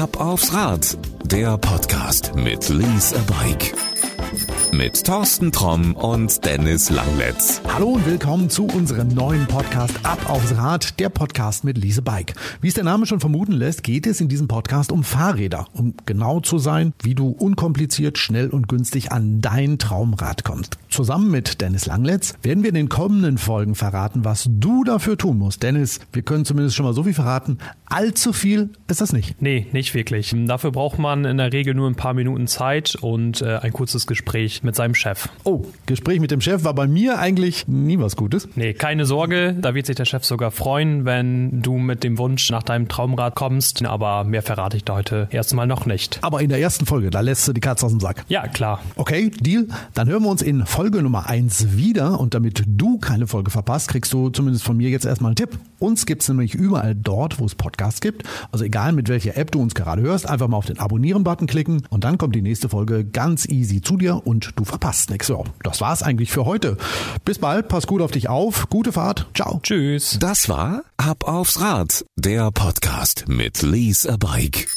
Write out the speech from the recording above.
Ab aufs Rad, der Podcast mit Lease a Bike. Mit Thorsten Tromm und Dennis Langletz. Hallo und willkommen zu unserem neuen Podcast Ab aufs Rad, der Podcast mit Lise Bike. Wie es der Name schon vermuten lässt, geht es in diesem Podcast um Fahrräder, um genau zu sein, wie du unkompliziert, schnell und günstig an dein Traumrad kommst. Zusammen mit Dennis Langletz werden wir in den kommenden Folgen verraten, was du dafür tun musst. Dennis, wir können zumindest schon mal so viel verraten. Allzu viel ist das nicht. Nee, nicht wirklich. Dafür braucht man in der Regel nur ein paar Minuten Zeit und äh, ein kurzes Gespräch mit seinem Chef. Oh, Gespräch mit dem Chef war bei mir eigentlich nie was Gutes. Nee, keine Sorge, da wird sich der Chef sogar freuen, wenn du mit dem Wunsch nach deinem Traumrad kommst, aber mehr verrate ich da heute erstmal noch nicht. Aber in der ersten Folge, da lässt du die Katze aus dem Sack. Ja, klar. Okay, Deal. Dann hören wir uns in Folge Nummer 1 wieder und damit du keine Folge verpasst, kriegst du zumindest von mir jetzt erstmal einen Tipp. Uns gibt's nämlich überall dort, wo es Podcasts gibt. Also egal mit welcher App du uns gerade hörst, einfach mal auf den Abonnieren-Button klicken und dann kommt die nächste Folge ganz easy zu dir und du verpasst nichts. So, das war's eigentlich für heute. Bis bald, pass gut auf dich auf, gute Fahrt, ciao. Tschüss. Das war Ab aufs Rad, der Podcast mit Lease a Bike.